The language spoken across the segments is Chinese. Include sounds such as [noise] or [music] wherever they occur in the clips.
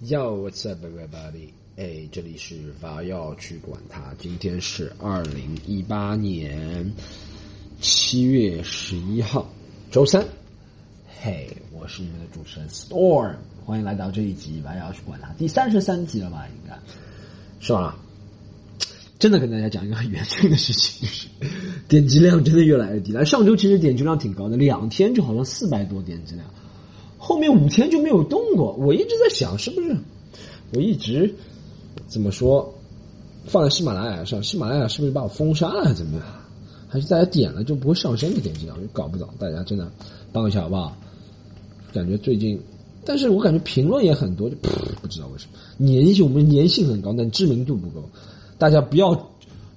Yo, what's up, everybody? 哎，这里是法要去管他。今天是二零一八年七月十一号，周三。嘿，我是你们的主持人 Storm，欢迎来到这一集法要去管他第三十三集了吧？应该是吧？真的跟大家讲一个很严峻的事情，就是点击量真的越来越低了。上周其实点击量挺高的，两天就好像四百多点击量。后面五天就没有动过，我一直在想是不是，我一直怎么说，放在喜马拉雅上，喜马拉雅是不是把我封杀了，还是怎么样？还是大家点了就不会上升的点击量，搞不懂。大家真的帮一下好不好？感觉最近，但是我感觉评论也很多，就不知道为什么粘性，我们粘性很高，但知名度不够。大家不要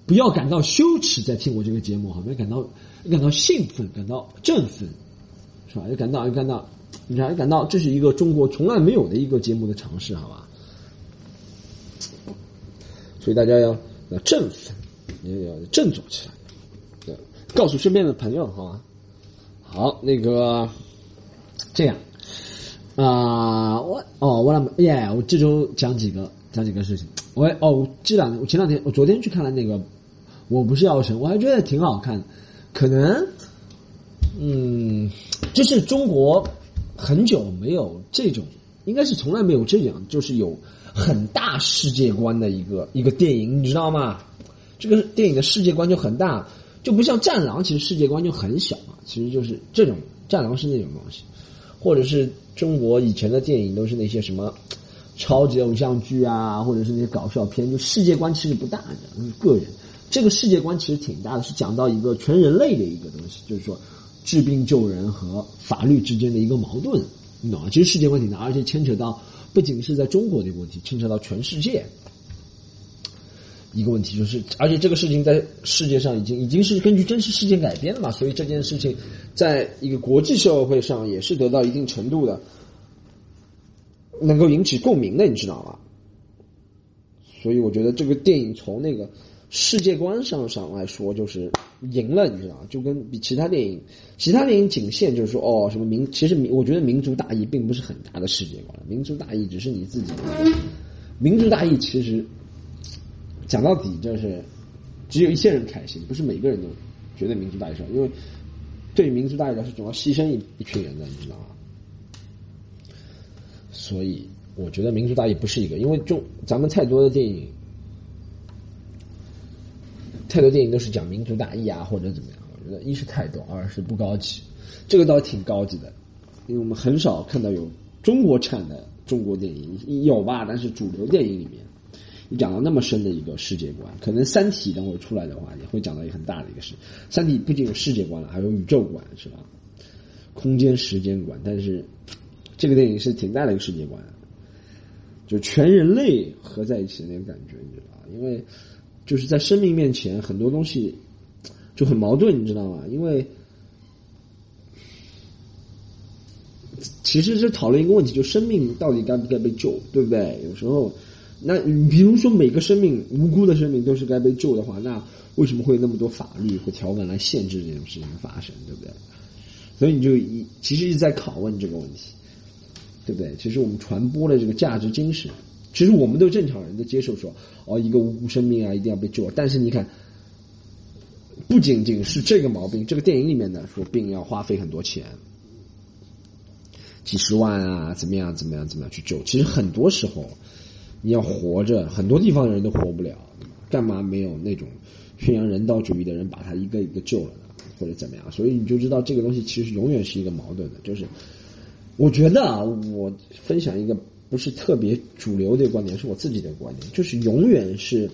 不要感到羞耻，在听我这个节目，好，要感到感到兴奋，感到振奋，是吧？要感到要感到。你还感到这是一个中国从来没有的一个节目的尝试，好吧？所以大家要要振奋，也要振作起来，对，告诉身边的朋友，好吧？好，那个这样啊，我哦，我么耶，我这周讲几个讲几个事情。我哦，这两天我前两天我昨天去看了那个《我不是药神》，我还觉得挺好看，可能嗯，这是中国。很久没有这种，应该是从来没有这样，就是有很大世界观的一个一个电影，你知道吗？这个电影的世界观就很大，就不像《战狼》，其实世界观就很小嘛。其实就是这种《战狼》是那种东西，或者是中国以前的电影都是那些什么超级偶像剧啊，或者是那些搞笑片，就世界观其实不大的。个人这个世界观其实挺大的，是讲到一个全人类的一个东西，就是说。治病救人和法律之间的一个矛盾，你懂吗？其实世界问题呢，而且牵扯到不仅是在中国的一个问题，牵扯到全世界一个问题，就是而且这个事情在世界上已经已经是根据真实事件改编了嘛，所以这件事情在一个国际社会上也是得到一定程度的能够引起共鸣的，你知道吗？所以我觉得这个电影从那个。世界观上上来说，就是赢了，你知道吗？就跟比其他电影，其他电影仅限就是说，哦，什么民，其实民，我觉得民族大义并不是很大的世界观，民族大义只是你自己。民族大义其实讲到底就是，只有一些人开心，不是每个人都觉得民族大义重要，因为对民族大义来说，总要牺牲一一群人的，你知道吗？所以我觉得民族大义不是一个，因为中咱们太多的电影。太多电影都是讲民族大义啊，或者怎么样？我觉得一是太多，二是不高级。这个倒挺高级的，因为我们很少看到有中国产的中国电影，有吧？但是主流电影里面，你讲到那么深的一个世界观，可能《三体》等会出来的话，也会讲到一个很大的一个事。《三体》不仅有世界观了，还有宇宙观，是吧？空间时间观，但是这个电影是挺大的一个世界观，就全人类合在一起的那种感觉，你知道吧？因为。就是在生命面前，很多东西就很矛盾，你知道吗？因为其实是讨论一个问题，就生命到底该不该被救，对不对？有时候，那比如说每个生命无辜的生命都是该被救的话，那为什么会有那么多法律和条文来限制这种事情的发生，对不对？所以你就一其实一直在拷问这个问题，对不对？其实我们传播的这个价值精神。其实我们都正常人都接受说，哦，一个无辜生命啊，一定要被救。但是你看，不仅仅是这个毛病，这个电影里面呢说病要花费很多钱，几十万啊，怎么样，怎么样，怎么样去救？其实很多时候，你要活着，很多地方的人都活不了，干嘛没有那种宣扬人道主义的人把他一个一个救了呢？或者怎么样？所以你就知道这个东西其实永远是一个矛盾的。就是我觉得啊，我分享一个。不是特别主流的观点，是我自己的观点，就是永远是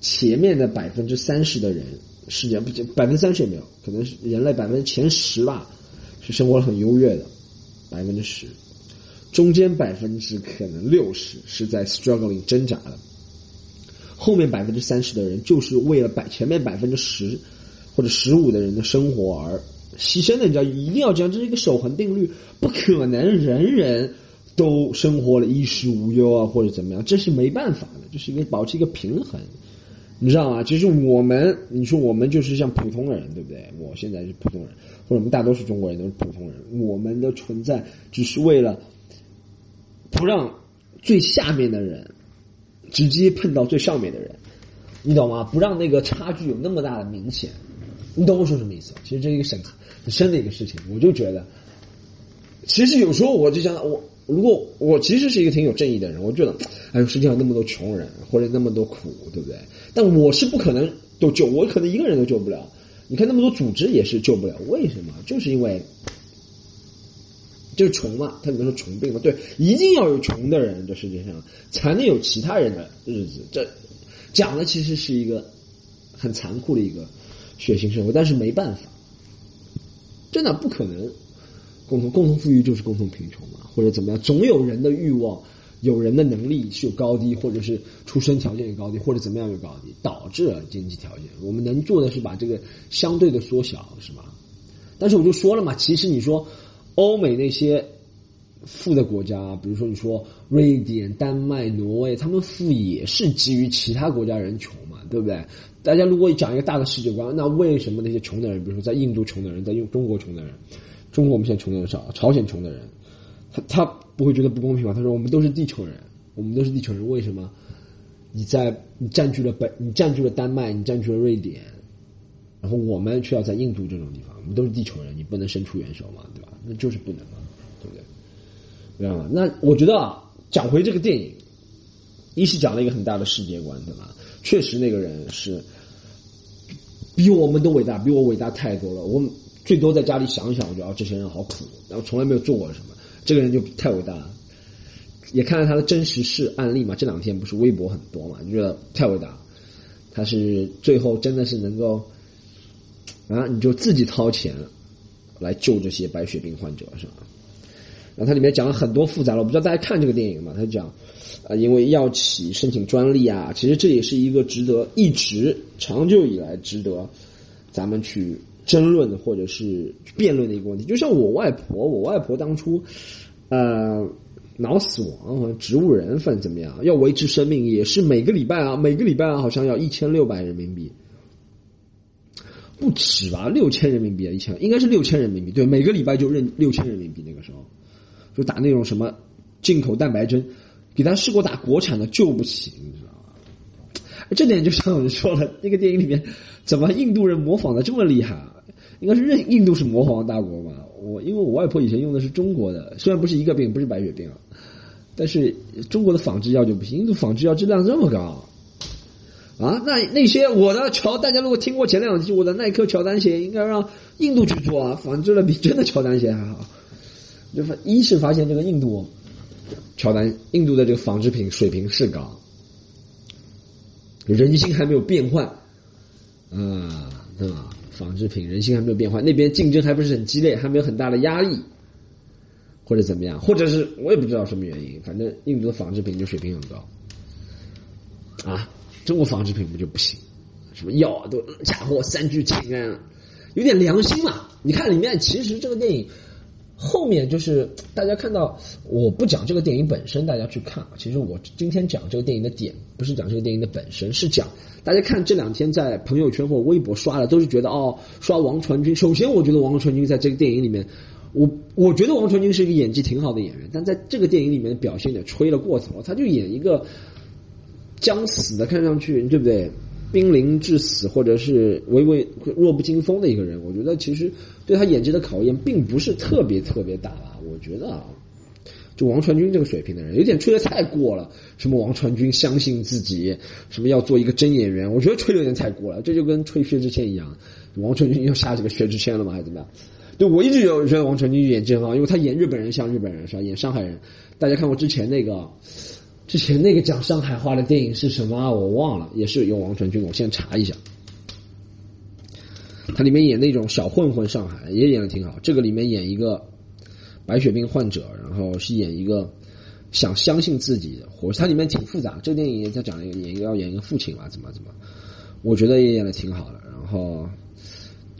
前面的百分之三十的人，世界不百分之三十也没有，可能是人类百分之前十吧，是生活很优越的，百分之十，中间百分之可能六十是在 struggling 挣扎的，后面百分之三十的人就是为了百前面百分之十或者十五的人的生活而牺牲的，你知道一定要这样，这是一个守恒定律，不可能人人。都生活了衣食无忧啊，或者怎么样，这是没办法的，这是一个保持一个平衡，你知道吗？其实我们，你说我们就是像普通人，对不对？我现在是普通人，或者我们大多数中国人都是普通人，我们的存在只是为了不让最下面的人直接碰到最上面的人，你懂吗？不让那个差距有那么大的明显，你懂我说什么意思？其实这是一个很很深的一个事情，我就觉得，其实有时候我就想，我如果我其实是一个挺有正义的人，我觉得，哎呦，世界上那么多穷人或者那么多苦，对不对？但我是不可能都救，我可能一个人都救不了。你看那么多组织也是救不了，为什么？就是因为。就是穷嘛，他里面说穷病嘛，对，一定要有穷的人，这世界上才能有其他人的日子。这讲的其实是一个很残酷的一个血腥社会，但是没办法，真的不可能共同共同富裕就是共同贫穷嘛，或者怎么样，总有人的欲望，有人的能力是有高低，或者是出生条件有高低，或者怎么样有高低，导致了经济条件。我们能做的是把这个相对的缩小，是吧？但是我就说了嘛，其实你说。欧美那些富的国家，比如说你说瑞典、丹麦、挪威，他们富也是基于其他国家人穷嘛，对不对？大家如果讲一个大的世界观，那为什么那些穷的人，比如说在印度穷的人，在用中国穷的人，中国我们现在穷的人少，朝鲜穷的人，他他不会觉得不公平吗？他说我们都是地球人，我们都是地球人，为什么？你在你占据了北，你占据了丹麦，你占据了瑞典。然后我们却要在印度这种地方，我们都是地球人，你不能伸出援手嘛，对吧？那就是不能嘛，对不对？知道吗？那我觉得啊，讲回这个电影，一是讲了一个很大的世界观，对吧？确实那个人是比我们都伟大，比我伟大太多了。我最多在家里想想，我觉得啊这些人好苦，然后从来没有做过什么。这个人就太伟大了，也看了他的真实事案例嘛。这两天不是微博很多嘛，就觉得太伟大。他是最后真的是能够。啊，你就自己掏钱来救这些白血病患者，是吧？然后它里面讲了很多复杂了，我不知道大家看这个电影吗？他讲，啊，因为药企申请专利啊，其实这也是一个值得一直长久以来值得咱们去争论或者是辩论的一个问题。就像我外婆，我外婆当初呃脑死亡或者植物人反正怎么样，要维持生命也是每个礼拜啊，每个礼拜啊，好像要一千六百人民币。不止吧，六千人民币啊，一千应该是六千人民币。对，每个礼拜就认六千人民币。那个时候，就打那种什么进口蛋白针，给他试过打国产的救不起，你知道吗？这点就像我们说了，那个电影里面怎么印度人模仿的这么厉害啊？应该是认印度是魔方大国吧？我因为我外婆以前用的是中国的，虽然不是一个病，不是白血病啊，但是中国的仿制药就不行，印度仿制药质量这么高。啊，那那些我的乔，大家如果听过前两期，我的耐克乔丹鞋应该让印度去做啊，仿制的比真的乔丹鞋还好。就发一是发现这个印度乔丹，印度的这个纺织品水平是高，人心还没有变换啊，对吧？纺织品人心还没有变换，那边竞争还不是很激烈，还没有很大的压力，或者怎么样，或者是我也不知道什么原因，反正印度的纺织品就水平很高啊。中国纺织品不就不行？什么药都假货三聚氰胺，有点良心嘛？你看里面，其实这个电影后面就是大家看到，我不讲这个电影本身，大家去看。其实我今天讲这个电影的点，不是讲这个电影的本身，是讲大家看这两天在朋友圈或微博刷的，都是觉得哦，刷王传君。首先，我觉得王传君在这个电影里面，我我觉得王传君是一个演技挺好的演员，但在这个电影里面表现的吹了过头，他就演一个。将死的看上去对不对？濒临致死或者是微微弱不禁风的一个人，我觉得其实对他演技的考验并不是特别特别大吧。我觉得啊，就王传君这个水平的人，有点吹的太过了。什么王传君相信自己，什么要做一个真演员，我觉得吹的有点太过了。这就跟吹薛之谦一样，王传君要下这个薛之谦了吗？还是怎么样？对我一直有觉得王传君演技很好，因为他演日本人像日本人是吧？演上海人，大家看过之前那个。之前那个讲上海话的电影是什么？我忘了，也是有王传君。我先查一下，他里面演那种小混混，上海也演的挺好。这个里面演一个白血病患者，然后是演一个想相信自己的活。他里面挺复杂。这个电影也在讲一个演要演一个父亲嘛，怎么怎么？我觉得也演的挺好的。然后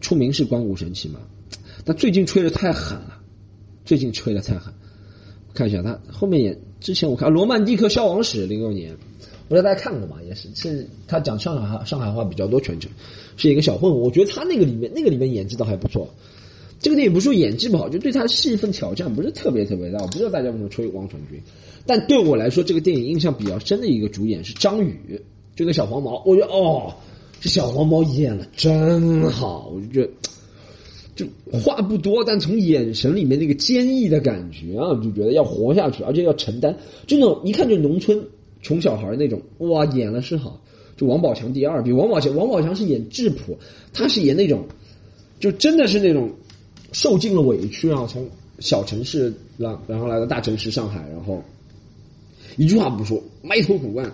出名是关谷神奇嘛，但最近吹的太狠了，最近吹的太狠。看一下他后面演。之前我看《罗曼蒂克消亡史》零六年，不知道大家看过吗？也是，是他讲上海话，上海话比较多，全程是一个小混混。我觉得他那个里面，那个里面演技倒还不错。这个电影不是说演技不好，就对他戏份挑战不是特别特别大。我不知道大家有没有吹王传君，但对我来说，这个电影印象比较深的一个主演是张宇，就那小黄毛。我觉得哦，这小黄毛演了真好，我就觉得。就话不多，但从眼神里面那个坚毅的感觉啊，就觉得要活下去，而且要承担，就那种一看就农村穷小孩那种，哇，演了是好。就王宝强第二，比王宝强，王宝强是演质朴，他是演那种，就真的是那种受尽了委屈啊，从小城市然然后来到大城市上海，然后一句话不说，埋头苦干，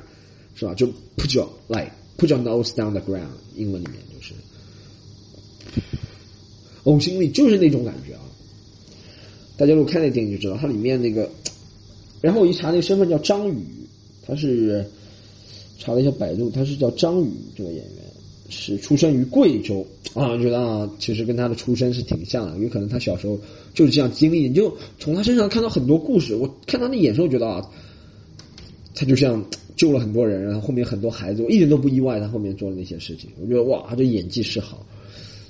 是吧？就 put your like put your nose down the ground，英文里面就是。呕心沥就是那种感觉啊！大家如果看那电影就知道，它里面那个，然后我一查那个身份叫张宇，他是查了一下百度，他是叫张宇这个演员，是出生于贵州啊，觉得啊，其实跟他的出身是挺像的，有可能他小时候就是这样经历，你就从他身上看到很多故事。我看他那眼神，我觉得啊，他就像救了很多人，然后后面很多孩子，我一点都不意外他后面做的那些事情。我觉得哇，他这演技是好。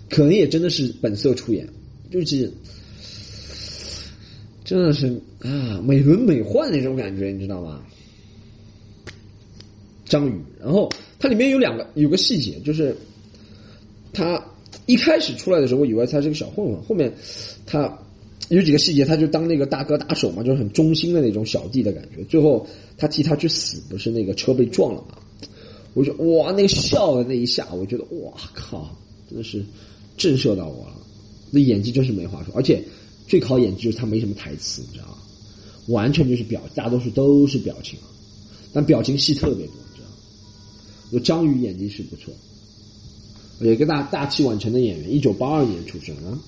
可能也真的是本色出演，就是真的是啊，美轮美奂那种感觉，你知道吗？张宇，然后它里面有两个有个细节，就是他一开始出来的时候，我以为他是个小混混，后面他有几个细节，他就当那个大哥大手嘛，就是很忠心的那种小弟的感觉。最后他替他去死，不是那个车被撞了嘛？我就哇，那个笑的那一下，我觉得哇靠，真的是。震慑到我了，那演技真是没话说，而且最考演技就是他没什么台词，你知道吗？完全就是表，大多数都是表情，但表情戏特别多，你知道吗？有张宇演技是不错，有一个大大器晚成的演员，一九八二年出生啊，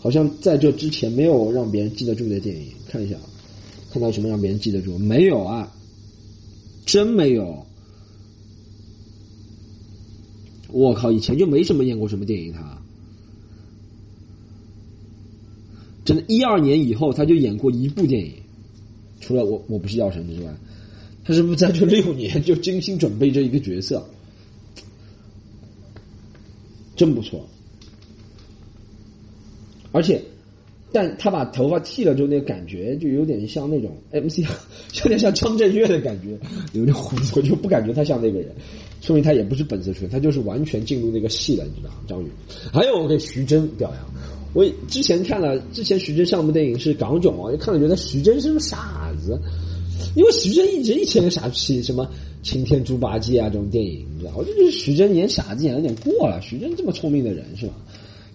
好像在这之前没有让别人记得住的电影，看一下，看到什么让别人记得住？没有啊，真没有。我靠，以前就没什么演过什么电影，他。真的，一二年以后他就演过一部电影，除了我我不是药神之外，他是不是在这六年就精心准备这一个角色？真不错，而且，但他把头发剃了之后，那个感觉就有点像那种 MC，[laughs] 有点像张震岳的感觉，有点胡子，我就不感觉他像那个人。说明他也不是本色出演，他就是完全进入那个戏了，你知道。吗？张宇，还有我给徐峥表扬。我之前看了之前徐峥上部电影是港囧啊，就看了觉得徐峥是个傻子，因为徐峥一直以前傻气，什么《擎天猪八戒》啊这种电影，你知道，我就觉得徐峥演傻子演的有点过了。徐峥这么聪明的人是吧？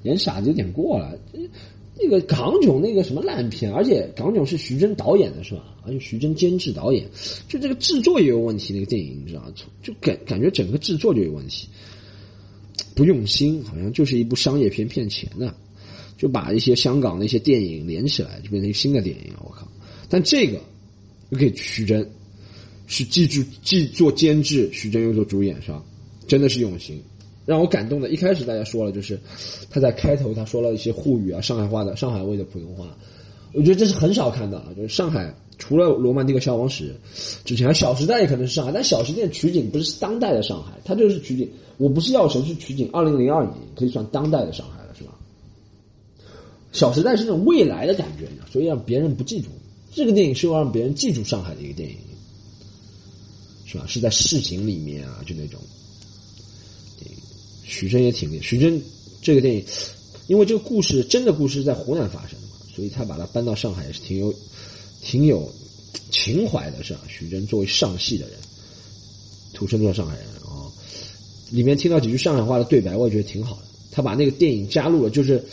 演傻子有点过了。那个港囧那个什么烂片，而且港囧是徐峥导演的是吧？而且徐峥监制导演，就这个制作也有问题。那个电影你知道，就感感觉整个制作就有问题，不用心，好像就是一部商业片骗钱的，就把一些香港的一些电影连起来，就变成一个新的电影。我靠！但这个又给徐峥是既做既做监制，徐峥又做主演，是吧？真的是用心。让我感动的，一开始大家说了，就是他在开头他说了一些沪语啊、上海话的上海味的普通话，我觉得这是很少看的。就是上海除了《罗曼蒂克消亡史》之前，《小时代》也可能是上海，但《小时代》取景不是当代的上海，它就是取景。我不是药神，是取景二零零二年，可以算当代的上海了，是吧？《小时代》是那种未来的感觉，所以让别人不记住。这个电影是要让别人记住上海的一个电影，是吧？是在市井里面啊，就那种。徐峥也挺厉害。徐峥这个电影，因为这个故事真的故事在湖南发生的嘛，所以他把它搬到上海也是挺有、挺有情怀的，是吧？徐峥作为上戏的人，土生土长上海人啊，里面听到几句上海话的对白，我也觉得挺好的。他把那个电影加入了，就是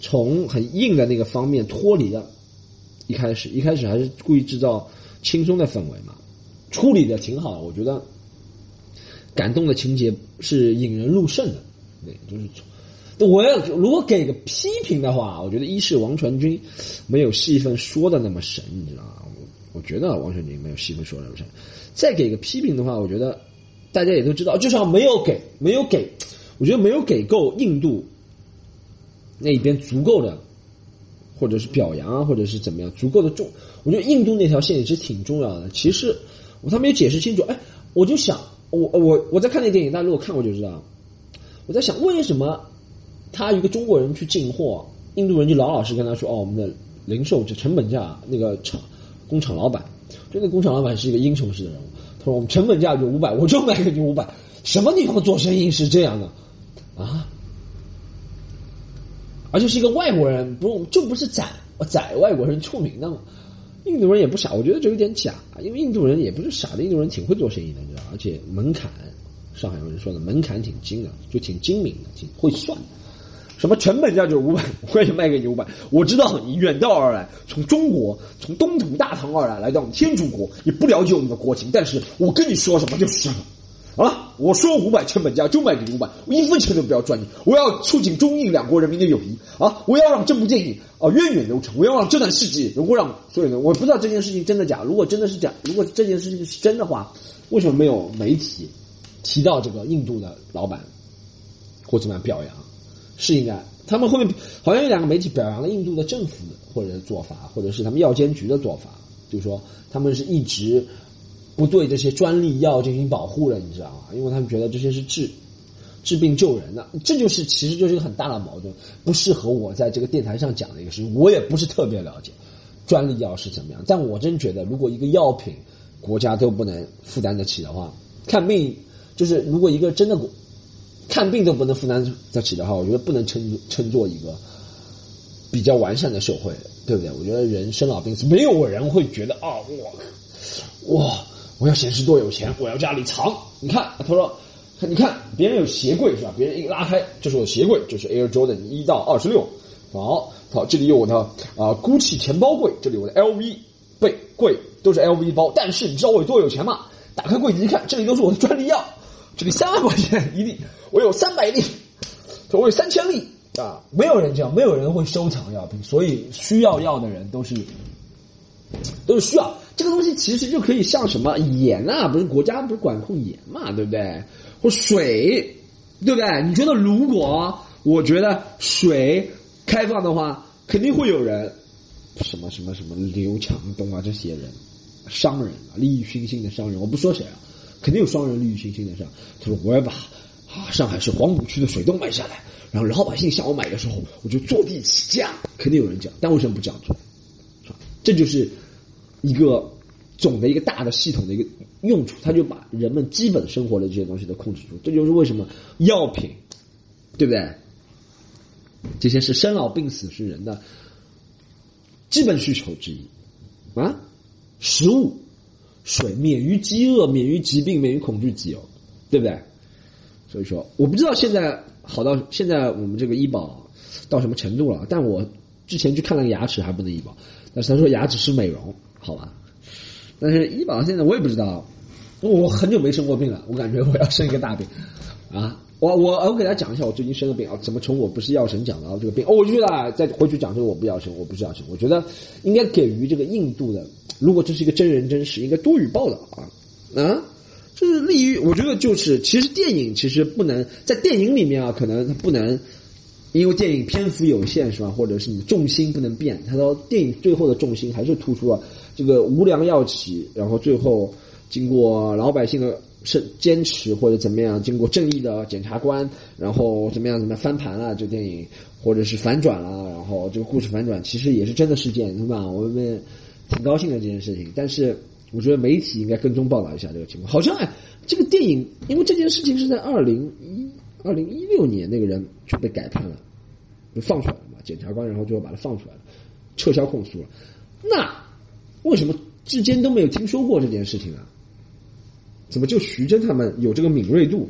从很硬的那个方面脱离了。一开始，一开始还是故意制造轻松的氛围嘛，处理的挺好的，我觉得感动的情节是引人入胜的。对，就是我要如果给个批评的话，我觉得一是王传君没有戏份说的那么神，你知道吗？我觉得王传君没有戏份说的那么神。再给个批评的话，我觉得大家也都知道，至少没有给，没有给，我觉得没有给够印度那边足够的，或者是表扬啊，或者是怎么样足够的重。我觉得印度那条线也是挺重要的。其实我他没有解释清楚，哎，我就想，我我我在看那电影，大家如果看过就知道。我在想，为什么他一个中国人去进货，印度人就老老实实跟他说：“哦，我们的零售就成本价那个厂工厂老板，就那工厂老板是一个英雄式的人物。他说我们成本价就五百，我就卖给你五百。什么地方做生意是这样的啊？而且是一个外国人，不就不是宰宰外国人出名的嘛？印度人也不傻，我觉得这有点假，因为印度人也不是傻的，印度人挺会做生意的，你知道？而且门槛，上海人说的门槛挺精的，就挺精明的，挺会算。”什么成本价就是五百，[laughs] 我也卖给你五百。我知道你远道而来，从中国，从东土大唐而来，来到我们天竺国，你不了解我们的国情。但是我跟你说什么就是什么。好了，我说五百成本价就卖给你五百，我一分钱都不要赚你。我要促进中印两国人民的友谊啊！我要让这部电影啊源远流长，我要让这段事迹能够让所有人。我不知道这件事情真的假。如果真的是假，如果这件事情是真的话，为什么没有媒体提到这个印度的老板或怎么样表扬？是应该，他们后面好像有两个媒体表扬了印度的政府或者做法，或者是他们药监局的做法，就是说他们是一直不对这些专利药进行保护了，你知道吗？因为他们觉得这些是治治病救人的，这就是其实就是一个很大的矛盾，不适合我在这个电台上讲的一个事情。我也不是特别了解专利药是怎么样，但我真觉得，如果一个药品国家都不能负担得起的话，看病就是如果一个真的。看病都不能负担得起的话，我觉得不能称称作一个比较完善的社会，对不对？我觉得人生老病死，没有人会觉得啊，我哇，我要显示多有钱，我要家里藏。你看，他说，你看别人有鞋柜是吧？别人一拉开，这是我的鞋柜，就是 Air Jordan 一到二十六。好，好，这里有我的啊，GUCCI 钱包柜，这里我的 LV 背柜都是 LV 包。但是你知道我有多有钱吗？打开柜子一看，这里都是我的专利药。这里三万块钱一粒，我有三百粒，我有三千粒啊！没有人这样，没有人会收藏药品，所以需要药的人都是都是需要这个东西。其实就可以像什么盐啊，不是国家不是管控盐嘛，对不对？或水，对不对？你觉得如果我觉得水开放的话，肯定会有人什么什么什么刘强东啊这些人，商人啊，利益熏心的商人，我不说谁啊。肯定有商人利欲熏心的事。他说：“我要把啊上海市黄浦区的水都买下来，然后老百姓向我买的时候，我就坐地起价。”肯定有人讲，但为什么不这样做？这就是一个总的一个大的系统的一个用处，它就把人们基本生活的这些东西都控制住。这就是为什么药品，对不对？这些是生老病死是人的基本需求之一啊，食物。水免于饥饿，免于疾病，免于恐惧自由，对不对？所以说，我不知道现在好到现在我们这个医保到什么程度了。但我之前去看了个牙齿还不能医保，但是他说牙齿是美容，好吧？但是医保现在我也不知道，我很久没生过病了，我感觉我要生一个大病啊！我我我给大家讲一下我最近生的病啊，怎么从我不是药神讲到这个病？哦，我觉得再回去讲这个我不药神，我不是药神，我觉得应该给予这个印度的。如果这是一个真人真事，应该多予报道啊啊！就是利于，我觉得就是，其实电影其实不能在电影里面啊，可能它不能，因为电影篇幅有限是吧？或者是你重心不能变。他说电影最后的重心还是突出了这个无良药企，然后最后经过老百姓的是坚持或者怎么样，经过正义的检察官，然后怎么样怎么样翻盘了这电影，或者是反转了，然后这个故事反转其实也是真的事件，对吧？我们。挺高兴的这件事情，但是我觉得媒体应该跟踪报道一下这个情况。好像哎，这个电影因为这件事情是在二零一二零一六年，那个人就被改判了，就放出来了嘛。检察官然后最后把他放出来了，撤销控诉了。那为什么至今都没有听说过这件事情啊？怎么就徐峥他们有这个敏锐度，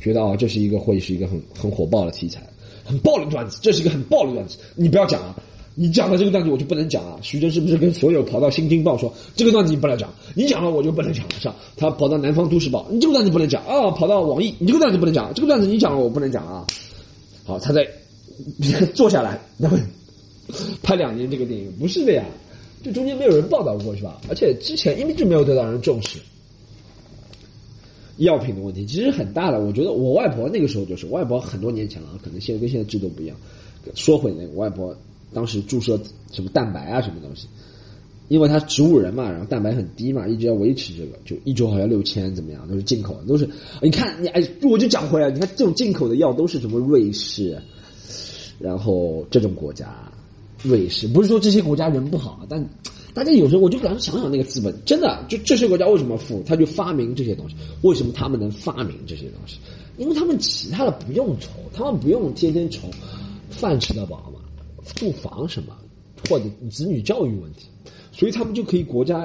觉得啊这是一个会是一个很很火爆的题材，很爆的段子，这是一个很爆的段子，你不要讲啊。你讲了这个段子我就不能讲了。徐峥是不是跟所有跑到《新京报》说这个段子你不能讲？你讲了我就不能讲了，是吧？他跑到《南方都市报》，你这个段子不能讲啊！跑到网易，你这个段子不能讲，这个段子你讲了我不能讲啊！好，他在 [laughs] 坐下来，然后拍两年这个电影，不是的呀，这中间没有人报道过，是吧？而且之前因为就没有得到人重视，药品的问题其实很大的。我觉得我外婆那个时候就是，外婆很多年前了，可能现在跟现在制度不一样。说回那个外婆。当时注射什么蛋白啊，什么东西？因为他植物人嘛，然后蛋白很低嘛，一直要维持这个，就一周好像六千，怎么样？都是进口的，都是。你看，你哎，我就讲回来，你看这种进口的药都是什么瑞士，然后这种国家，瑞士不是说这些国家人不好，但大家有时候我就想想想那个资本，真的就这些国家为什么富？他就发明这些东西，为什么他们能发明这些东西？因为他们其他的不用愁，他们不用天天愁饭吃得饱嘛，住房什么，或者子女教育问题，所以他们就可以国家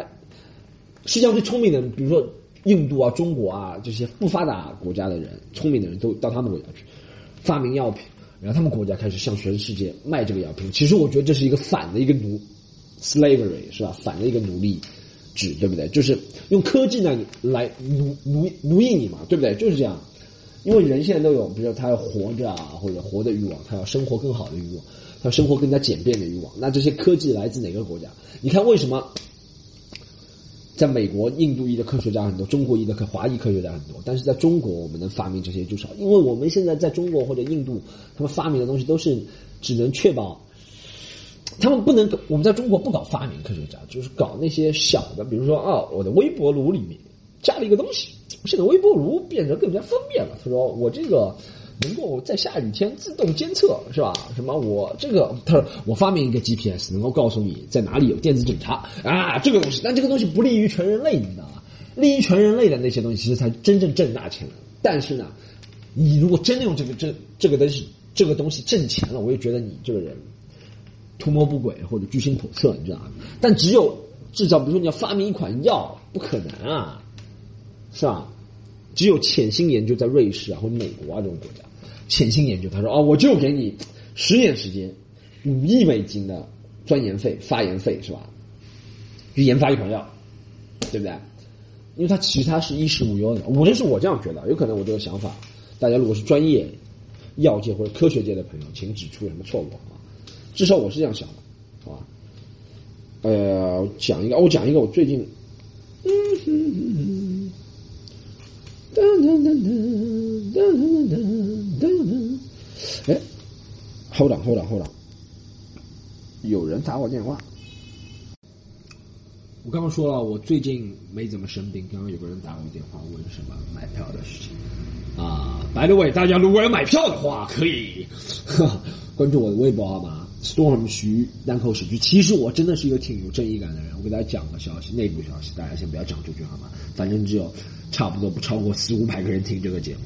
世界上最聪明的，比如说印度啊、中国啊这些不发达国家的人，聪明的人都到他们国家去发明药品，然后他们国家开始向全世界卖这个药品。其实我觉得这是一个反的一个奴 slavery 是吧？反的一个奴隶制，对不对？就是用科技呢来奴奴奴役你嘛，对不对？就是这样。因为人现在都有，比如说他要活着啊，或者活的欲望，他要生活更好的欲望，要生活更加简便的欲望。那这些科技来自哪个国家？你看为什么在美国、印度裔的科学家很多，中国裔的华裔科学家很多，但是在中国我们能发明这些就少，因为我们现在在中国或者印度，他们发明的东西都是只能确保，他们不能我们在中国不搞发明科学家，就是搞那些小的，比如说啊，我的微波炉里面加了一个东西。现在微波炉变得更加方便了。他说：“我这个能够在下雨天自动监测，是吧？什么我这个？他说我发明一个 GPS，能够告诉你在哪里有电子警察啊，这个东西。但这个东西不利于全人类，你知道吗？利于全人类的那些东西，其实才真正挣大钱的。但是呢，你如果真的用这个这这个东西这个东西挣钱了，我也觉得你这个人图谋不轨或者居心叵测，你知道吗？但只有制造，比如说你要发明一款药，不可能啊。”是吧？只有潜心研究，在瑞士啊或者美国啊这种国家，潜心研究。他说：“哦，我就给你十年时间，五亿美金的钻研费、发言费，是吧？去研发一款药，对不对？因为他其实他是衣食无忧的。无论是我这样觉得，有可能我这个想法，大家如果是专业药界或者科学界的朋友，请指出有什么错误啊？至少我是这样想的，好吧？呃，讲一个，我讲一个，我最近，嗯哼哼哼。”噔噔噔噔噔噔噔噔噔！哎，hold on，hold on，hold on，有人打我电话。我刚刚说了，我最近没怎么生病。刚刚有个人打我电话，问什么买票的事情。啊，by the way，大家如果要买票的话，可以 [laughs] 关注我的微博好吗？Storm 徐单口喜剧。其实我真的是一个挺有正义感的人。我给大家讲个消息，内部消息，大家先不要讲出去好吗？反正只有。差不多不超过四五百个人听这个节目，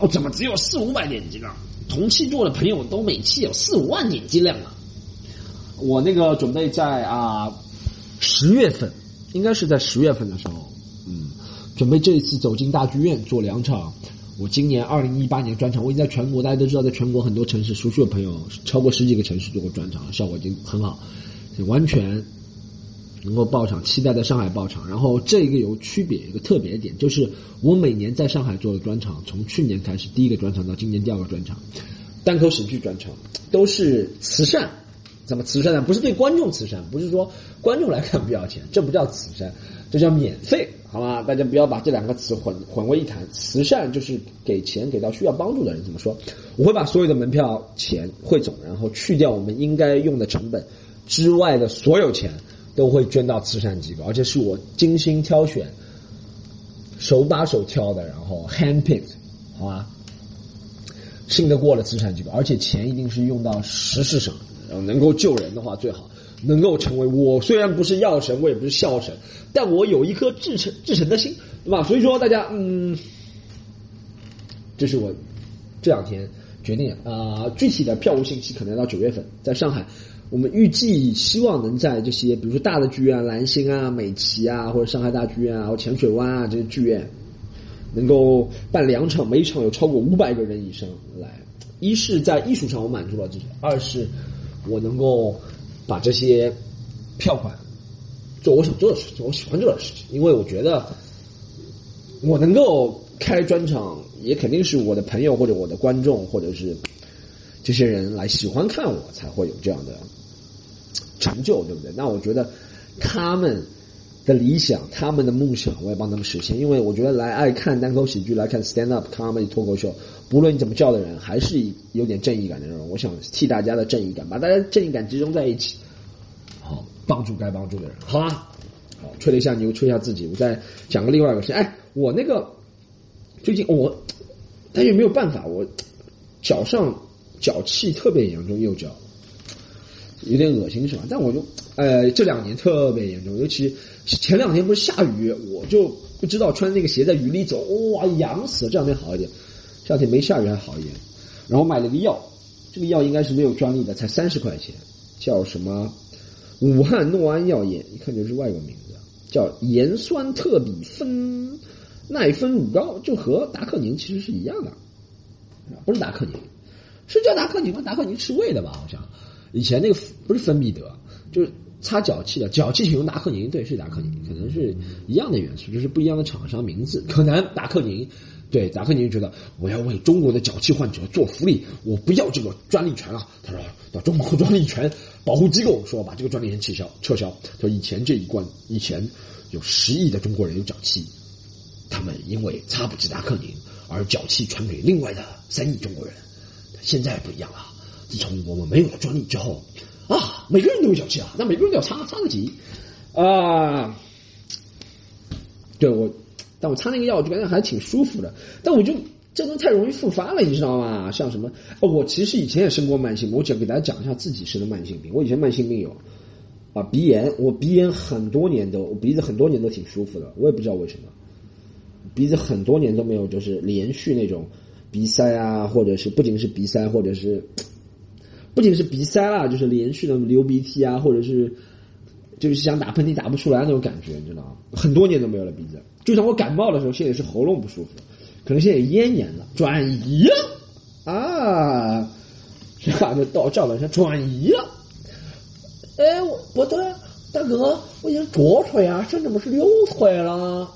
哦，怎么只有四五百点击量？同期做的朋友都每期有四五万点击量啊！我那个准备在啊十月份，应该是在十月份的时候，嗯，准备这一次走进大剧院做两场。我今年二零一八年专场，我已经在全国，大家都知道，在全国很多城市，熟悉的朋友超过十几个城市做过专场，效果已经很好，完全。能够爆场，期待在上海爆场。然后这个有区别，一个特别点就是，我每年在上海做的专场，从去年开始第一个专场到今年第二个专场，单口喜剧专场都是慈善。怎么慈善呢？不是对观众慈善，不是说观众来看不要钱，这不叫慈善，这叫免费，好吗？大家不要把这两个词混混为一谈。慈善就是给钱给到需要帮助的人。怎么说？我会把所有的门票钱汇总，然后去掉我们应该用的成本之外的所有钱。都会捐到慈善机构，而且是我精心挑选、手把手挑的，然后 hand picked，好吧？信得过的慈善机构，而且钱一定是用到实事上，然后能够救人的话最好，能够成为我虽然不是药神，我也不是笑神，但我有一颗至诚至诚的心，对吧？所以说大家，嗯，这是我这两天决定啊，具体的票务信息可能要到九月份，在上海。我们预计希望能在这些，比如说大的剧院，蓝星啊、美琪啊，或者上海大剧院啊、或浅水湾啊这些剧院，能够办两场，每一场有超过五百个人以上来。一是在艺术上我满足了这些，二是我能够把这些票款做我想做的事情，我喜欢做的事情。因为我觉得我能够开专场，也肯定是我的朋友或者我的观众，或者是。这些人来喜欢看我，才会有这样的成就，对不对？那我觉得他们的理想、他们的梦想，我也帮他们实现。因为我觉得来爱看单口喜剧、来看 stand up comedy 脱口秀，不论你怎么叫的人，还是有点正义感的人。我想替大家的正义感，把大家正义感集中在一起，好帮助该帮助的人，好吧？好，吹了一下牛，吹一下自己。我再讲个另外一个事。哎，我那个最近我，但是没有办法，我脚上。脚气特别严重，右脚有点恶心是吧？但我就呃这两年特别严重，尤其前两天不是下雨，我就不知道穿那个鞋在雨里走，哇痒死了。这两天好一点，这两天没下雨还好一点。然后买了个药，这个药应该是没有专利的，才三十块钱，叫什么武汉诺安药业，一看就是外国名字，叫盐酸特比芬奈芬乳膏，就和达克宁其实是一样的，不是达克宁。是叫达克宁吗？达克宁吃胃的吧？好像以前那个不是芬必得，就是擦脚气的，脚气请用达克宁，对，是达克宁，可能是一样的元素，就是不一样的厂商名字。可能达克宁，对，达克宁觉得我要为中国的脚气患者做福利，我不要这个专利权了。他说到中国专利权保护机构说把这个专利权撤销，撤销。他说以前这一罐，以前有十亿的中国人有脚气，他们因为擦不起达克宁，而脚气传给另外的三亿中国人。现在不一样了，自从我们没有了专利之后，啊，每个人都有脚气啊，那每个人都要擦擦得起，啊，对我，但我擦那个药，我就感觉还挺舒服的。但我就这都太容易复发了，你知道吗？像什么，我其实以前也生过慢性病，我讲给大家讲一下自己生的慢性病。我以前慢性病有啊鼻炎，我鼻炎很多年都，我鼻子很多年都挺舒服的，我也不知道为什么，鼻子很多年都没有就是连续那种。鼻塞啊，或者是不仅是鼻塞，或者是不仅是鼻塞啦，就是连续的流鼻涕啊，或者是就是想打喷嚏打不出来那种感觉，你知道吗？很多年都没有了鼻子，就像我感冒的时候，现在是喉咙不舒服，可能现在咽炎了，转移了啊，是吧？就到赵本山转移了。哎，我我的大哥，我已经左腿啊，这怎么是右腿了？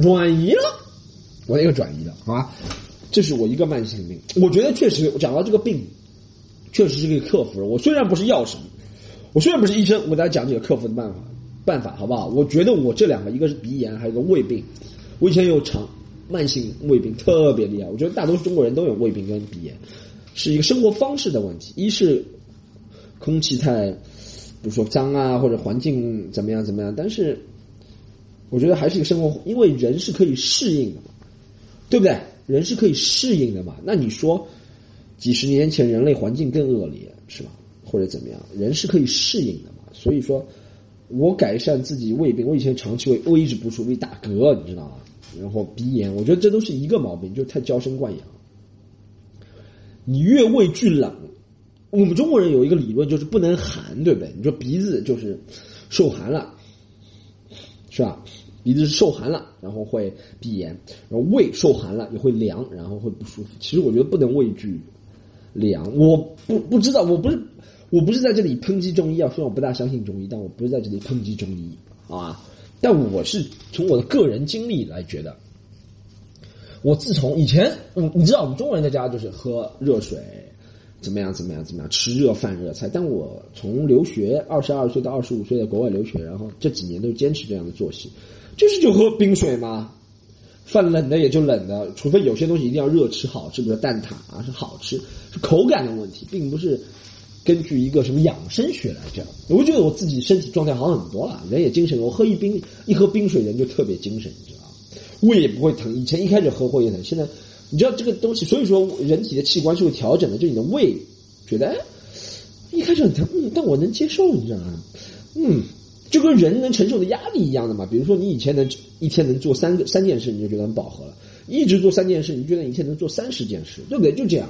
转移了，我那个转移了，好吧？这是我一个慢性病，我觉得确实讲到这个病，确实是可以克服的。我虽然不是药神，我虽然不是医生，我给大家讲几个克服的办法，办法好不好？我觉得我这两个，一个是鼻炎，还有一个胃病。我以前有长慢性胃病，特别厉害。我觉得大多数中国人都有胃病跟鼻炎，是一个生活方式的问题。一是空气太，比如说脏啊，或者环境怎么样怎么样。但是我觉得还是一个生活，因为人是可以适应的嘛，对不对？人是可以适应的嘛？那你说，几十年前人类环境更恶劣是吧？或者怎么样？人是可以适应的嘛？所以说，我改善自己胃病，我以前长期胃胃一直不舒服，打嗝，你知道吗？然后鼻炎，我觉得这都是一个毛病，就是太娇生惯养。你越畏惧冷，我们中国人有一个理论就是不能寒，对不对？你说鼻子就是受寒了，是吧？鼻子受寒了，然后会鼻炎，然后胃受寒了也会凉，然后会不舒服。其实我觉得不能畏惧凉，我不不知道，我不是我不是在这里抨击中医啊，虽然我不大相信中医，但我不是在这里抨击中医，好吧？但我是从我的个人经历来觉得，我自从以前，你你知道我们中国人在家就是喝热水，怎么样怎么样怎么样，吃热饭热菜。但我从留学二十二岁到二十五岁在国外留学，然后这几年都坚持这样的作息。就是就喝冰水吗？饭冷的也就冷的，除非有些东西一定要热吃好吃，比如蛋挞啊是好吃，是口感的问题，并不是根据一个什么养生学来讲。我觉得我自己身体状态好很多了，人也精神。我喝一冰一喝冰水，人就特别精神，你知道吗？胃也不会疼。以前一开始喝会疼，现在你知道这个东西，所以说人体的器官是会调整的。就你的胃觉得哎，一开始很疼，嗯，但我能接受，你知道吗？嗯。就跟人能承受的压力一样的嘛，比如说你以前能一天能做三个三件事，你就觉得很饱和了；一直做三件事，你觉得你一天能做三十件事，对不对？就这样。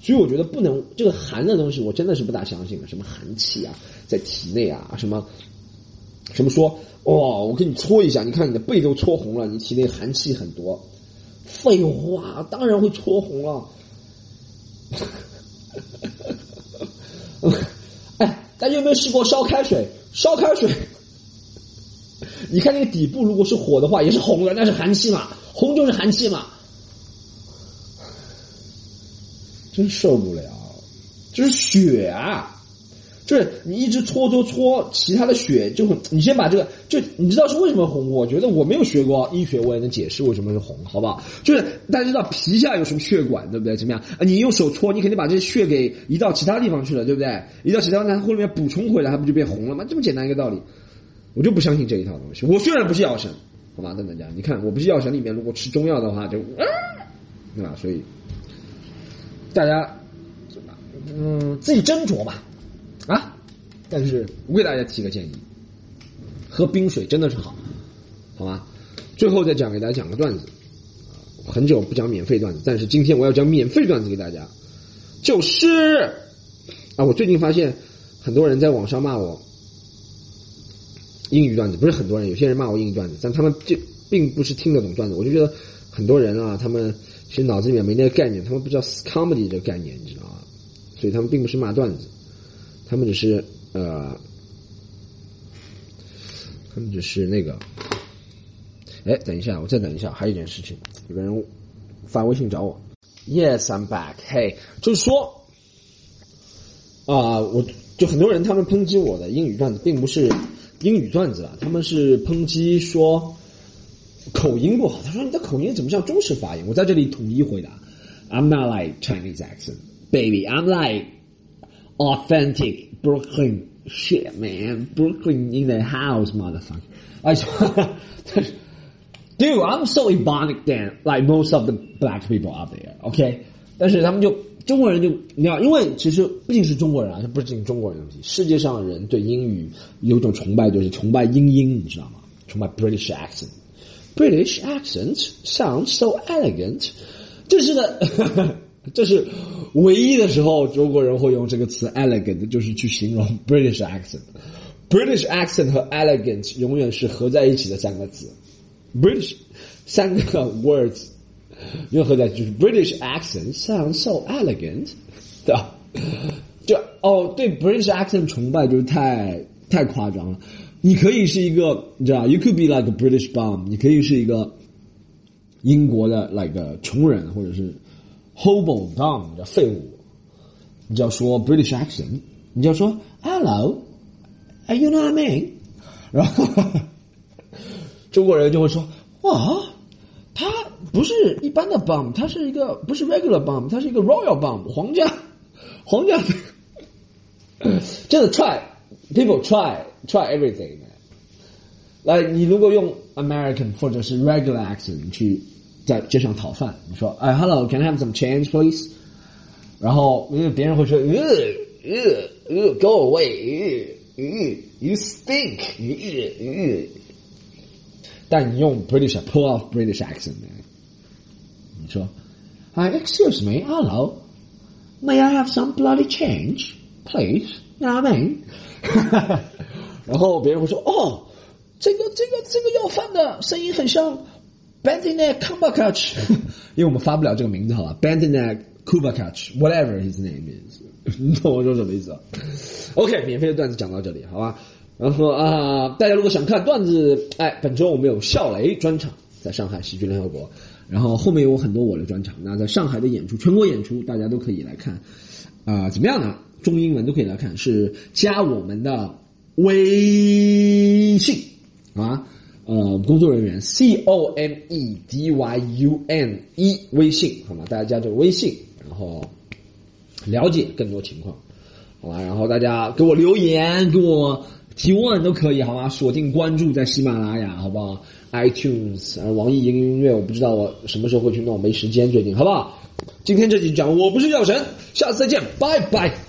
所以我觉得不能这个寒的东西，我真的是不大相信的。什么寒气啊，在体内啊，什么什么说哇，我给你搓一下，你看你的背都搓红了，你体内寒气很多。废话，当然会搓红了。[laughs] 哎，大家有没有试过烧开水？烧开水，你看那个底部，如果是火的话，也是红的，那是寒气嘛？红就是寒气嘛？真受不了，这是血啊！就是你一直搓搓搓，其他的血就很。你先把这个，就你知道是为什么红？我觉得我没有学过医学，我也能解释为什么是红，好不好？就是大家知道皮下有什么血管，对不对？怎么样？啊，你用手搓，你肯定把这些血给移到其他地方去了，对不对？移到其他地方，它后面补充回来，它不就变红了吗？这么简单一个道理，我就不相信这一套东西。我虽然不是药神，好吧，等等讲，你看我不是药神里面，如果吃中药的话，就啊，对吧？所以大家。嗯，自己斟酌吧，但是我给大家提个建议，喝冰水真的是好，好吧？最后再讲给大家讲个段子，很久不讲免费段子，但是今天我要讲免费段子给大家，就是啊，我最近发现很多人在网上骂我英语段子，不是很多人，有些人骂我英语段子，但他们这并不是听得懂段子，我就觉得很多人啊，他们其实脑子里面没那个概念，他们不知道 comedy 这个概念，你知道吗？所以他们并不是骂段子，他们只是呃，他们只是那个，哎，等一下，我再等一下，还有一件事情，有个人发微信找我，Yes, I'm back. Hey，就是说啊、我就很多人他们抨击我的英语段子，并不是英语段子啊，他们是抨击说口音不好。他说你的口音怎么像中式发音？我在这里统一回答：I'm not like Chinese accent, baby. I'm like authentic Brooklyn shit, man. Brooklyn in the house, motherfucker. 哎，[laughs] Dude, I'm so ebonic than like most of the black people out there. OK，但是他们就中国人就你知道，因为其实不仅是中国人啊，这不是仅中国人的问题，世界上的人对英语有一种崇拜，就是崇拜英音，你知道吗？崇拜 British accent。British accent sounds so elegant，这是的， 这是唯一的时候中国人会用这个词 elegant，就是去形容 British accent。British accent 和 elegant 永远是合在一起的三个字。British 三个 words 因为合在一起就是 British accent sounds so elegant，对吧？就哦，对 British accent 崇拜就是太太夸张了。你可以是一个，你知道，You could be like a British bum，你可以是一个英国的 like 穷人，或者是 hobo bum，叫废物。你就要说 British accent，你就要说 Hello，you know what I mean？然后中国人就会说哇，他不是一般的 bum，他是一个不是 regular bum，他是一个 royal bum，皇家皇家。真的 try people try try everything。来，你如果用 American 或者是 regular accent 去 在街上讨饭，你说哎，Hello，can I have some change please？然后因为别人会说呃呃呃，go away，呃呃，you stink，呃呃。但你用 British pull off British accent，你说，Hi, excuse me, hello, may I have some bloody change, please? You know what I mean? 然后别人会说，哦，这个这个这个要饭的声音很像 [laughs] Benedict Cumberbatch，[laughs] 因为我们发不了这个名字，好吧？Benedict Cumberbatch，whatever his name is，[laughs] 你懂我说什么意思啊？OK，免费的段子讲到这里，好吧？然后啊、大家如果想看段子，哎，本周我们有笑雷专场，在上海喜剧联合国，然后后面有很多我的专场。那在上海的演出，全国演出，大家都可以来看，啊、怎么样呢？中英文都可以来看，是加我们的微信啊，呃，工作人员 C O M E D Y U N E 微信，好吗？大家加这个微信，然后了解更多情况。好吧，然后大家给我留言，给我提问都可以，好吗？锁定关注在喜马拉雅，好不好？iTunes，网易云音乐，我不知道我什么时候会去弄，没时间最近，好不好？今天这集讲我不是药神，下次再见，拜拜。